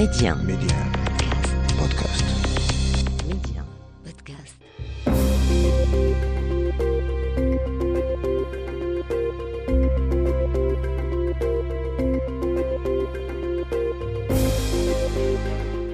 Média. Média. Podcast. Média. Podcast.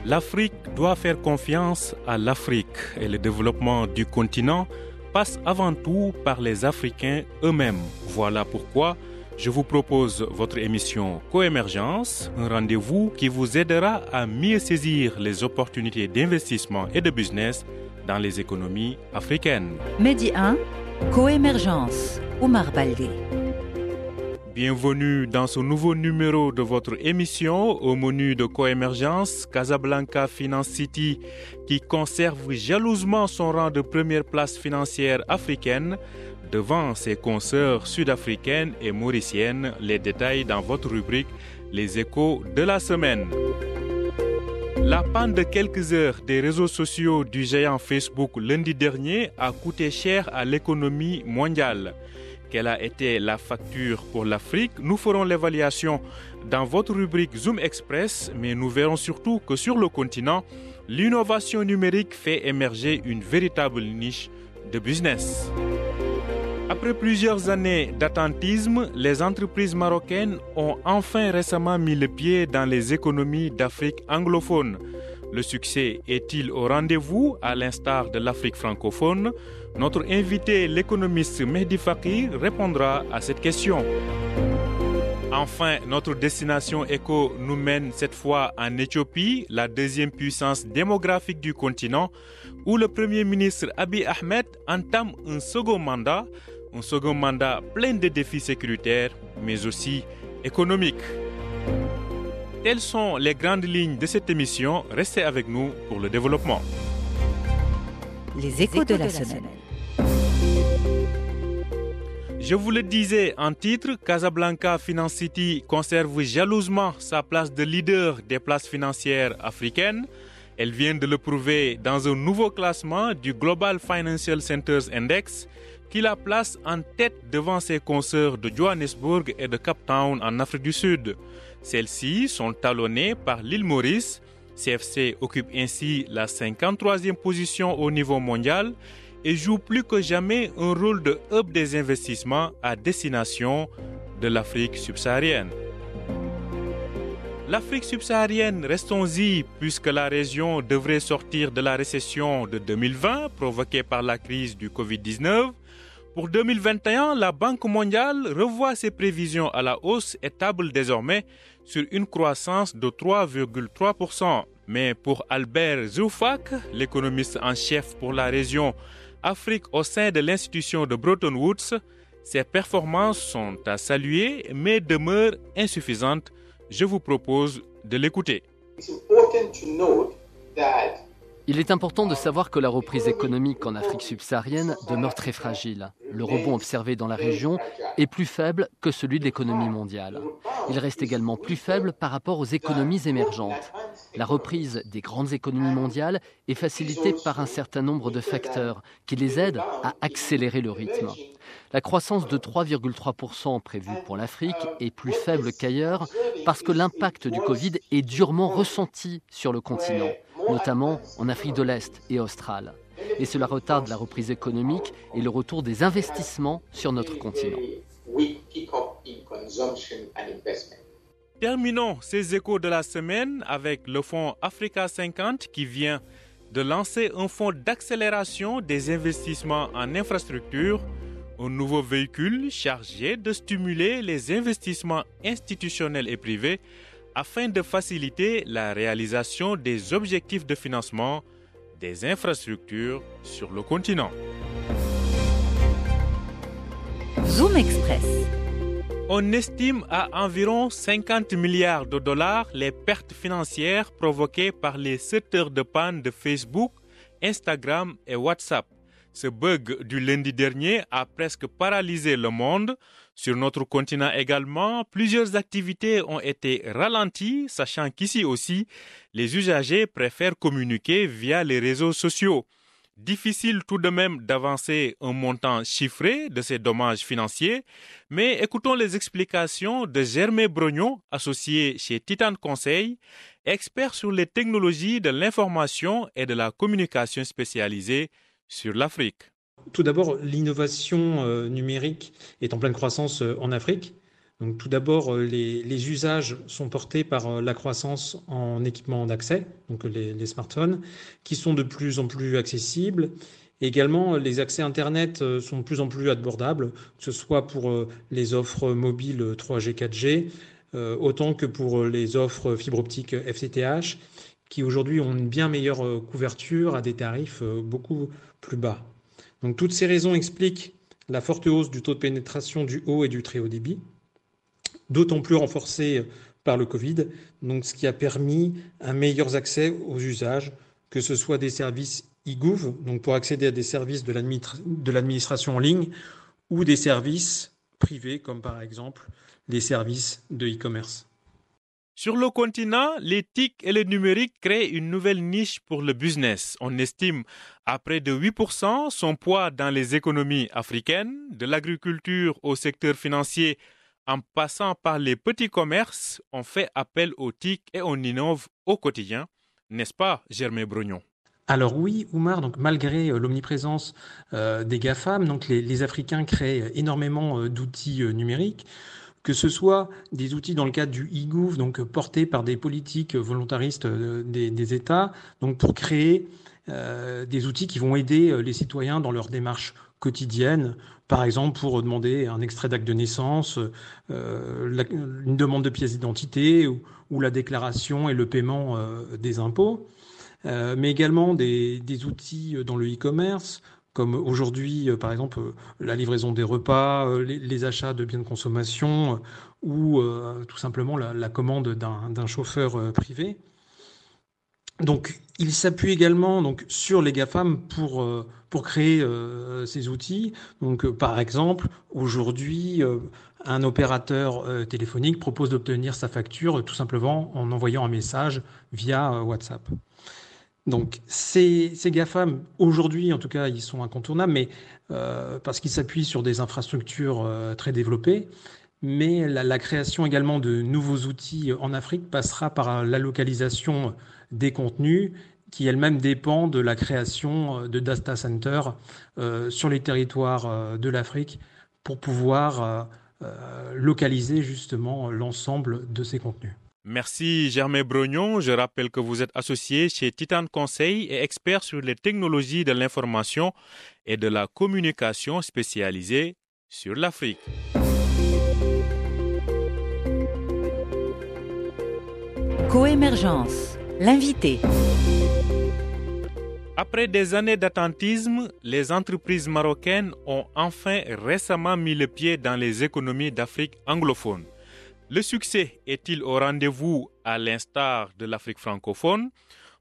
L'Afrique doit faire confiance à l'Afrique et le développement du continent passe avant tout par les Africains eux-mêmes. Voilà pourquoi je vous propose votre émission Coémergence, un rendez-vous qui vous aidera à mieux saisir les opportunités d'investissement et de business dans les économies africaines. Medi 1, Coémergence, Omar Baldé. Bienvenue dans ce nouveau numéro de votre émission au menu de Coémergence Casablanca Finance City qui conserve jalousement son rang de première place financière africaine devant ses consoeurs sud-africaines et mauriciennes. Les détails dans votre rubrique Les échos de la semaine. La panne de quelques heures des réseaux sociaux du géant Facebook lundi dernier a coûté cher à l'économie mondiale. Quelle a été la facture pour l'Afrique? Nous ferons l'évaluation dans votre rubrique Zoom Express, mais nous verrons surtout que sur le continent, l'innovation numérique fait émerger une véritable niche de business. Après plusieurs années d'attentisme, les entreprises marocaines ont enfin récemment mis le pied dans les économies d'Afrique anglophone. Le succès est-il au rendez-vous? À l'instar de l'Afrique francophone Notre invité, l'économiste Mehdi Fakir, répondra à cette question. Enfin, notre destination éco nous mène cette fois en Éthiopie, la deuxième puissance démographique du continent, où le Premier ministre Abiy Ahmed entame un second mandat, un second mandat plein de défis sécuritaires, mais aussi économiques. Telles sont les grandes lignes de cette émission. Restez avec nous pour le développement. Les de la. Je vous le disais en titre, Casablanca Finance City conserve jalousement sa place de leader des places financières africaines. Elle vient de le prouver dans un nouveau classement du Global Financial Centers Index qui la place en tête devant ses consoeurs de Johannesburg et de Cape Town en Afrique du Sud. Celles-ci sont talonnées par l'île Maurice. CFC occupe ainsi la 53e position au niveau mondial et joue plus que jamais un rôle de hub des investissements à destination de l'Afrique subsaharienne. L'Afrique subsaharienne, restons-y, puisque la région devrait sortir de la récession de 2020 provoquée par la crise du Covid-19. Pour 2021, la Banque mondiale revoit ses prévisions à la hausse et table désormais sur une croissance de 3,3%. Mais pour Albert Zoufak, l'économiste en chef pour la région Afrique au sein de l'institution de Bretton Woods, ces performances sont à saluer mais demeurent insuffisantes. Je vous propose de l'écouter. Il est important de savoir que la reprise économique en Afrique subsaharienne demeure très fragile. Le rebond observé dans la région est plus faible que celui de l'économie mondiale. Il reste également plus faible par rapport aux économies émergentes. La reprise des grandes économies mondiales est facilitée par un certain nombre de facteurs qui les aident à accélérer le rythme. La croissance de 3,3% prévue pour l'Afrique est plus faible qu'ailleurs parce que l'impact du Covid est durement ressenti sur le continent notamment en Afrique de l'Est et australe. Et cela retarde la reprise économique et le retour des investissements sur notre continent. Terminons ces échos de la semaine avec le fonds Africa 50 qui vient de lancer un fonds d'accélération des investissements en infrastructure, un nouveau véhicule chargé de stimuler les investissements institutionnels et privés afin de faciliter la réalisation des objectifs de financement des infrastructures sur le continent. Zoom Express. On estime à environ 50 milliards de dollars les pertes financières provoquées par les secteurs de panne de Facebook, Instagram et WhatsApp. Ce bug du lundi dernier a presque paralysé le monde. Sur notre continent également, plusieurs activités ont été ralenties, sachant qu'ici aussi, les usagers préfèrent communiquer via les réseaux sociaux. Difficile tout de même d'avancer un montant chiffré de ces dommages financiers, mais écoutons les explications de Germain Brognon, associé chez Titan Conseil. expert sur les technologies de l'information et de la communication spécialisée sur l'Afrique. Tout d'abord, l'innovation euh, numérique est en pleine croissance euh, en Afrique. Donc, tout d'abord, euh, les, usages sont portés par la croissance en équipements d'accès, donc les, smartphones, qui sont de plus en plus accessibles. également, les accès Internet sont de plus en plus abordables, que ce soit pour les offres mobiles 3G, 4G, autant que pour les offres fibre optique FTTH, qui aujourd'hui ont une bien meilleure couverture à des tarifs beaucoup plus bas. Toutes ces raisons expliquent la forte hausse du taux de pénétration du haut et du très haut débit, d'autant plus renforcée par le Covid, donc ce qui a permis un meilleur accès aux usages, que ce soit des services e-gouv, donc pour accéder à des services de l'administration en ligne, ou des services privés, comme par exemple les services de e-commerce. Sur le continent, l'éthique et le numérique créent une nouvelle niche pour le business. On estime à près de 8% son poids dans les économies africaines, de l'agriculture au secteur financier, en passant par les petits commerces, on fait appel aux TIC et on innove au quotidien. N'est-ce pas, Germain Brognon? Alors oui, Oumar, donc malgré euh, l'omniprésence euh, des GAFAM, donc les, Africains créent énormément euh, d'outils numériques que ce soit des outils dans le cadre du e-gouv, donc portés par des politiques volontaristes euh, des, États, pour créer euh, des outils qui vont aider euh, les citoyens dans leur démarche quotidienne, par exemple pour demander un extrait d'acte de naissance, une demande de pièce d'identité ou, la déclaration et le paiement des impôts, mais également des outils dans le e-commerce comme aujourd'hui, euh, par exemple, euh, la livraison des repas, euh, les, achats de biens de consommation ou tout simplement la, commande d'un chauffeur privé. Donc, il s'appuie également donc, sur les GAFAM pour, pour créer ces outils. Donc, par exemple, aujourd'hui, un opérateur téléphonique propose d'obtenir sa facture tout simplement en envoyant un message via WhatsApp. Donc ces, GAFAM, aujourd'hui en tout cas, ils sont incontournables, mais euh, parce qu'ils s'appuient sur des infrastructures euh, très développées. Mais la, création également de nouveaux outils en Afrique passera par la localisation des contenus qui elle-même dépend de la création de data centers euh, sur les territoires de l'Afrique pour pouvoir localiser justement l'ensemble de ces contenus. Merci Germain Brognon. Je rappelle que vous êtes associé chez Titan Conseil et expert sur les technologies de l'information et de la communication spécialisée sur l'Afrique. Coémergence, l'invité. Après des années d'attentisme, les entreprises marocaines ont enfin récemment mis le pied dans les économies d'Afrique anglophone. Le succès est-il au rendez-vous à l'instar de l'Afrique francophone?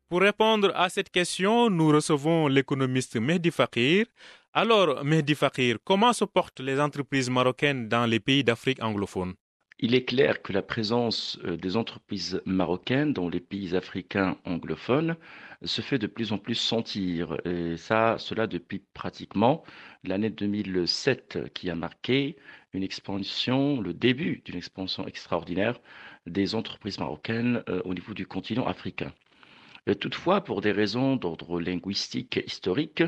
Pour répondre à cette question, nous recevons l'économiste Mehdi Fakir. Alors, Mehdi Fakir, comment se portent les entreprises marocaines dans les pays d'Afrique anglophone? Il est clair que la présence euh, des entreprises marocaines dans les pays africains anglophones se fait de plus en plus sentir. Et ça, cela depuis pratiquement l'année 2007 qui a marqué une expansion, le début d'une expansion extraordinaire des entreprises marocaines euh, au niveau du continent africain. Euh, toutefois, pour des raisons d'ordre linguistique historique,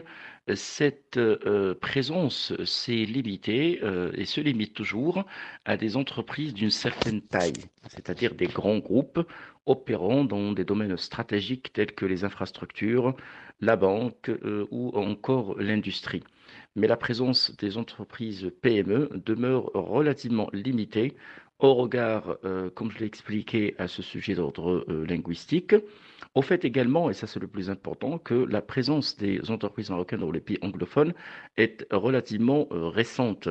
cette euh, présence s'est limitée et se limite toujours à des entreprises d'une certaine taille, c'est-à-dire des grands groupes opérant dans des domaines stratégiques tels que les infrastructures, la banque ou encore l'industrie. Mais la présence des entreprises PME demeure relativement limitée au regard, euh, comme je l'ai expliqué à ce sujet d'ordre euh, linguistique, au fait également, et ça c'est le plus important, que la présence des entreprises marocaines dans les pays anglophones est relativement euh, récente,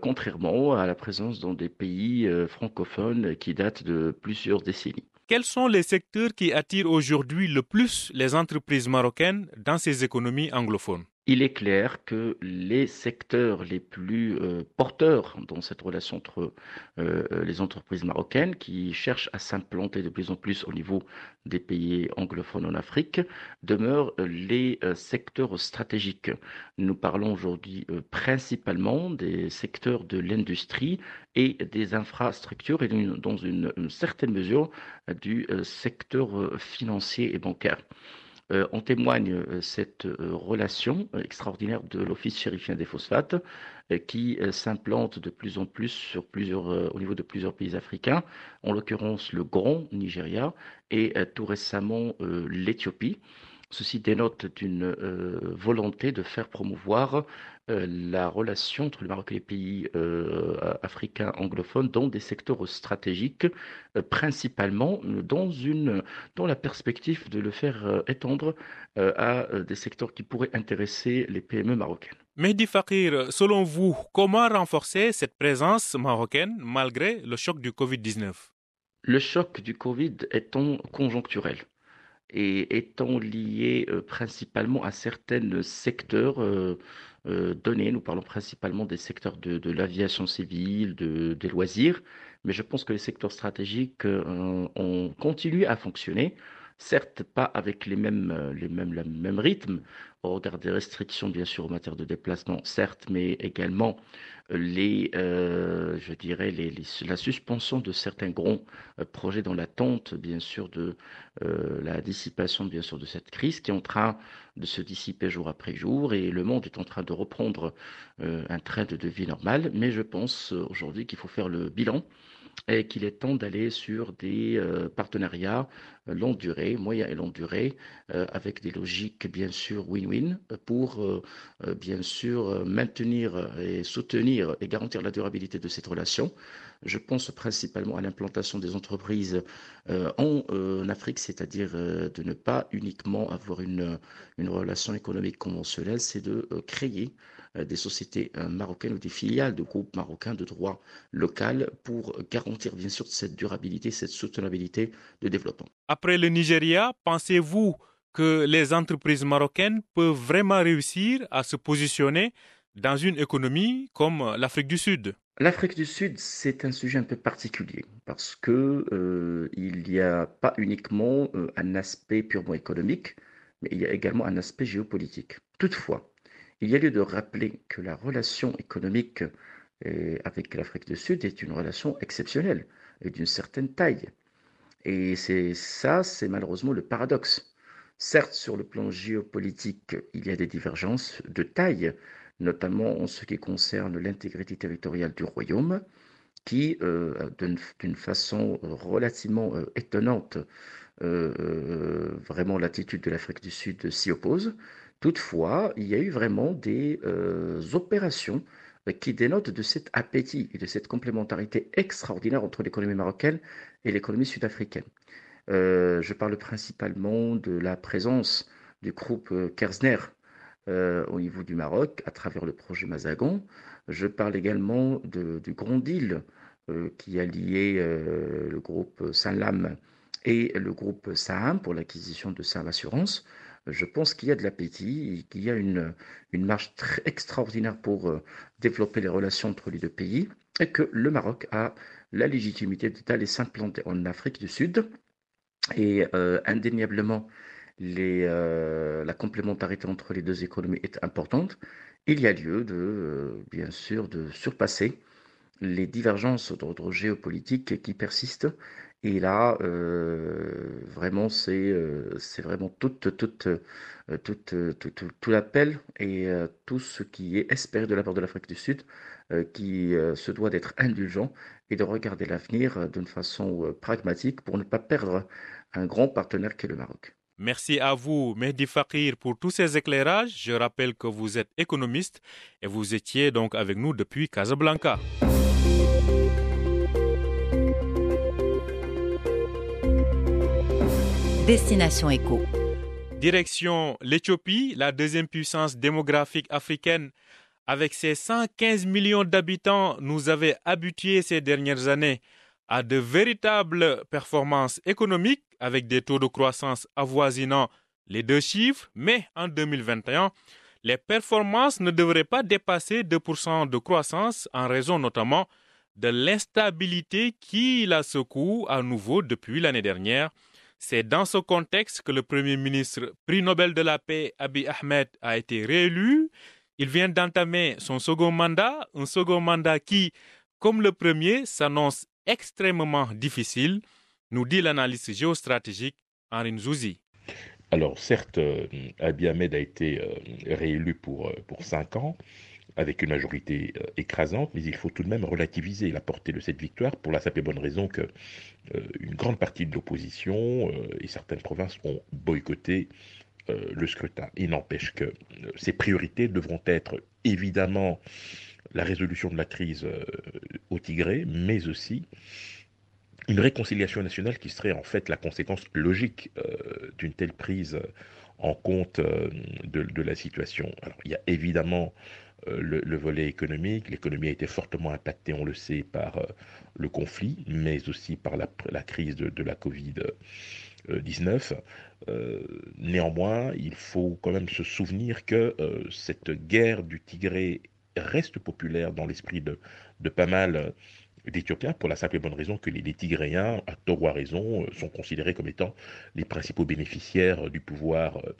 contrairement à la présence dans des pays francophones qui datent de plusieurs décennies. Quels sont les secteurs qui attirent aujourd'hui le plus les entreprises marocaines dans ces économies anglophones? Il est clair que les secteurs les plus euh, porteurs dans cette relation entre euh, les entreprises marocaines qui cherchent à s'implanter de plus en plus au niveau des pays anglophones en Afrique demeurent les euh, secteurs stratégiques. Nous parlons aujourd'hui principalement des secteurs de l'industrie et des infrastructures et dans une certaine mesure du secteur financier et bancaire. Euh, on témoigne euh, cette euh, relation extraordinaire de l'Office chérifien des phosphates qui s'implante de plus en plus sur plusieurs, au niveau de plusieurs pays africains, en l'occurrence le Grand Nigeria et tout récemment l'Éthiopie. Ceci dénote d'une volonté de faire promouvoir euh, la relation entre le Maroc et les pays euh, africains anglophones dans des secteurs stratégiques, euh, principalement dans, une, dans la perspective de le faire étendre à des secteurs qui pourraient intéresser les PME marocaines. Mehdi Fakir, selon vous, comment renforcer cette présence marocaine malgré le choc du Covid-19 Le choc du Covid étant conjoncturel et étant lié principalement à certains secteurs données. Nous parlons principalement des secteurs de, l'aviation civile, de, des loisirs, mais je pense que les secteurs stratégiques euh, ont continué à fonctionner certes pas avec les mêmes, euh, les mêmes, le même rythme, au regard des restrictions bien sûr en matière de déplacement, certes, mais également les, euh, je dirais, la suspension de certains grands euh, projets dans l'attente, bien sûr, de la dissipation, bien sûr, de cette crise qui est en train de se dissiper jour après jour et le monde est en train de reprendre un train de vie normal. Mais je pense aujourd'hui qu'il faut faire le bilan et qu'il est temps d'aller sur des euh, partenariats euh, longue durée, moyen et longue durée, euh, avec des logiques bien sûr win-win pour bien sûr maintenir et soutenir et garantir la durabilité de cette relation. Je pense principalement à l'implantation des entreprises en, Afrique, c'est-à-dire de ne pas uniquement avoir une, une relation économique conventionnelle, c'est de créer euh, des sociétés euh, marocaines ou des filiales de groupes marocains de droit local pour garantir bien sûr cette durabilité, cette soutenabilité de développement. Après le Nigeria, pensez-vous que les entreprises marocaines peuvent vraiment réussir à se positionner dans une économie comme l'Afrique du Sud L'Afrique du Sud, c'est un sujet un peu particulier parce que euh, il n'y a pas uniquement un aspect purement économique, mais il y a également un aspect géopolitique. Toutefois, il y a lieu de rappeler que la relation économique euh, avec l'Afrique du Sud est une relation exceptionnelle et d'une certaine taille. Et c'est ça, c'est malheureusement le paradoxe. Certes, sur le plan géopolitique, il y a des divergences de taille, notamment en ce qui concerne l'intégrité territoriale du royaume, qui, euh, d'une façon relativement euh, étonnante, vraiment l'attitude de l'Afrique du Sud s'y oppose. Toutefois, il y a eu vraiment des euh, opérations euh, qui dénotent de cet appétit et de cette complémentarité extraordinaire entre l'économie marocaine et l'économie sud-africaine. Euh, je parle principalement de la présence du groupe Kerzner au niveau du Maroc à travers le projet Mazagon. Je parle également du Grand Deal qui a lié le groupe Saint-Lam et le groupe Saham pour l'acquisition de Saham Assurance je pense qu'il y a de l'appétit, qu'il y a une, une marge très extraordinaire pour euh, développer les relations entre les deux pays et que le Maroc a la légitimité d'aller s'implanter en Afrique du Sud. Et euh, indéniablement, euh, la complémentarité entre les deux économies est importante. Il y a lieu de, bien sûr, de surpasser les divergences d'ordre géopolitique qui persistent et là, euh, vraiment, c'est euh, vraiment tout, euh, l'appel et tout ce qui est espéré de la part de l'Afrique du Sud qui se doit d'être indulgent et de regarder l'avenir d'une façon pragmatique pour ne pas perdre un grand partenaire qui est le Maroc. Merci à vous, Mehdi Fakir, pour tous ces éclairages. Je rappelle que vous êtes économiste et vous étiez donc avec nous depuis Casablanca. Destination Éco. Direction l'Éthiopie, la deuxième puissance démographique africaine. Avec ses 115 millions d'habitants, nous avait habitués ces dernières années à de véritables performances économiques avec des taux de croissance avoisinant les deux chiffres, mais en 2021, les performances ne devraient pas dépasser 2% de croissance en raison notamment de l'instabilité qui la secoue à nouveau depuis l'année dernière. C'est dans ce contexte que le Premier ministre, prix Nobel de la paix, Abiy Ahmed, a été réélu. Il vient d'entamer son second mandat, un second mandat qui, comme le premier, s'annonce extrêmement difficile, nous dit l'analyste géostratégique Henri Nzouzi. Alors certes, euh, Abiy Ahmed a été euh, réélu pour, euh, pour cinq ans, avec une majorité écrasante, mais il faut tout de même relativiser la portée de cette victoire pour la simple et bonne raison que une grande partie de l'opposition et certaines provinces ont boycotté le scrutin. Il n'empêche que ces priorités devront être évidemment la résolution de la crise au Tigré, mais aussi une réconciliation nationale qui serait en fait la conséquence logique euh, d'une telle prise en compte euh, de, la situation. Alors, il y a évidemment euh, le, volet économique. L'économie a été fortement impactée, on le sait, par le conflit, mais aussi par la, crise de, la Covid-19. néanmoins, il faut quand même se souvenir que cette guerre du Tigré reste populaire dans l'esprit de, pas mal d'Éthiopiens pour la simple et bonne raison que les, Tigréens, à tort ou à raison, euh, sont considérés comme étant les principaux bénéficiaires du pouvoir euh,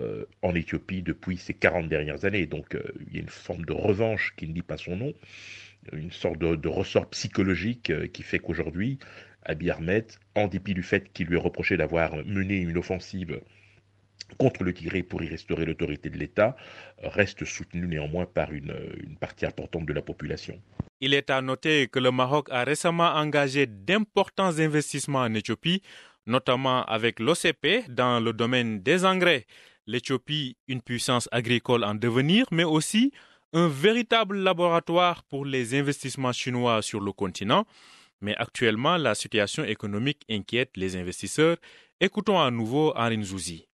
euh, en Éthiopie depuis ces 40 dernières années. Donc il y a une forme de revanche qui ne dit pas son nom, une sorte de, ressort psychologique qui fait qu'aujourd'hui, Abiy Ahmed, en dépit du fait qu'il lui est reproché d'avoir mené une offensive contre le Tigré pour y restaurer l'autorité de l'État, reste soutenu néanmoins par une partie importante de la population. Il est à noter que le Maroc a récemment engagé d'importants investissements en Éthiopie, notamment avec l'OCP dans le domaine des engrais. L'Éthiopie, une puissance agricole en devenir, mais aussi un véritable laboratoire pour les investissements chinois sur le continent. Mais actuellement, la situation économique inquiète les investisseurs. Écoutons à nouveau Arin Zouzi.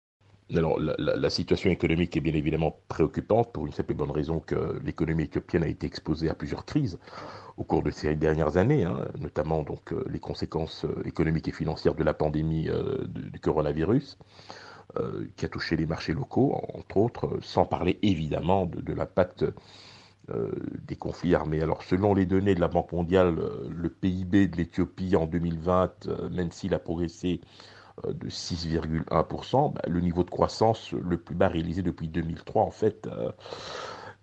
Alors, la, situation économique est bien évidemment préoccupante pour une simple et bonne raison que l'économie éthiopienne a été exposée à plusieurs crises au cours de ces dernières années, hein, notamment donc euh, les conséquences euh, économiques et financières de la pandémie euh, du, coronavirus, qui a touché les marchés locaux, entre autres, sans parler évidemment de, l'impact des conflits armés. Alors, selon les données de la Banque mondiale, le PIB de l'Éthiopie en 2020, même s'il a progressé de 6,1%, bah, le niveau de croissance le plus bas réalisé depuis 2003 en fait euh,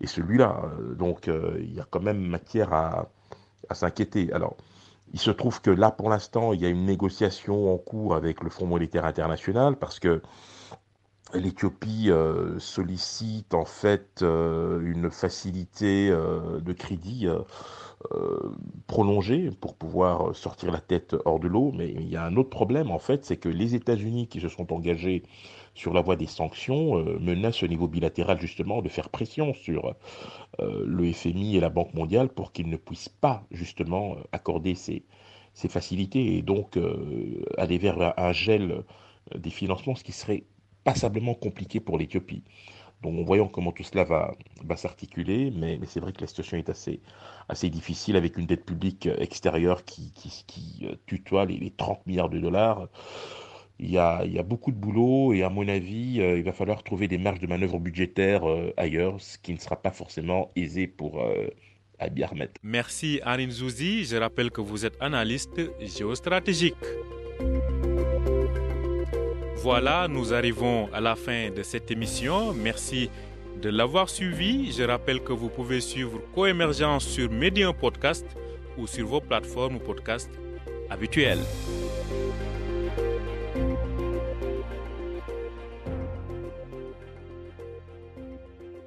est celui-là. Donc euh, il y a quand même matière à, s'inquiéter. Alors il se trouve que là pour l'instant il y a une négociation en cours avec le Fonds monétaire international parce que l'Éthiopie sollicite en fait une facilité de crédit euh, prolongée pour pouvoir sortir la tête hors de l'eau. Mais il y a un autre problème, en fait, c'est que les États-Unis qui se sont engagés sur la voie des sanctions euh, menacent au niveau bilatéral justement de faire pression sur euh, le FMI et la Banque mondiale pour qu'ils ne puissent pas justement accorder ces facilités et donc aller vers un gel des financements, ce qui serait passablement compliqué pour l'Éthiopie. Donc, voyons comment tout cela va, va s'articuler, mais, mais c'est vrai que la situation est assez, assez difficile avec une dette publique extérieure qui, qui, euh, tutoie les, 30 milliards de dollars. Il y, a, il y, a, beaucoup de boulot et à mon avis, euh, il va falloir trouver des marges de manœuvre budgétaires euh, ailleurs, ce qui ne sera pas forcément aisé pour Abiy Ahmed. Merci Arin Zouzi. Je rappelle que vous êtes analyste géostratégique. Voilà, nous arrivons à la fin de cette émission. Merci de l'avoir suivi. Je rappelle que vous pouvez suivre Coémergence sur Medium Podcast ou sur vos plateformes podcast habituelles.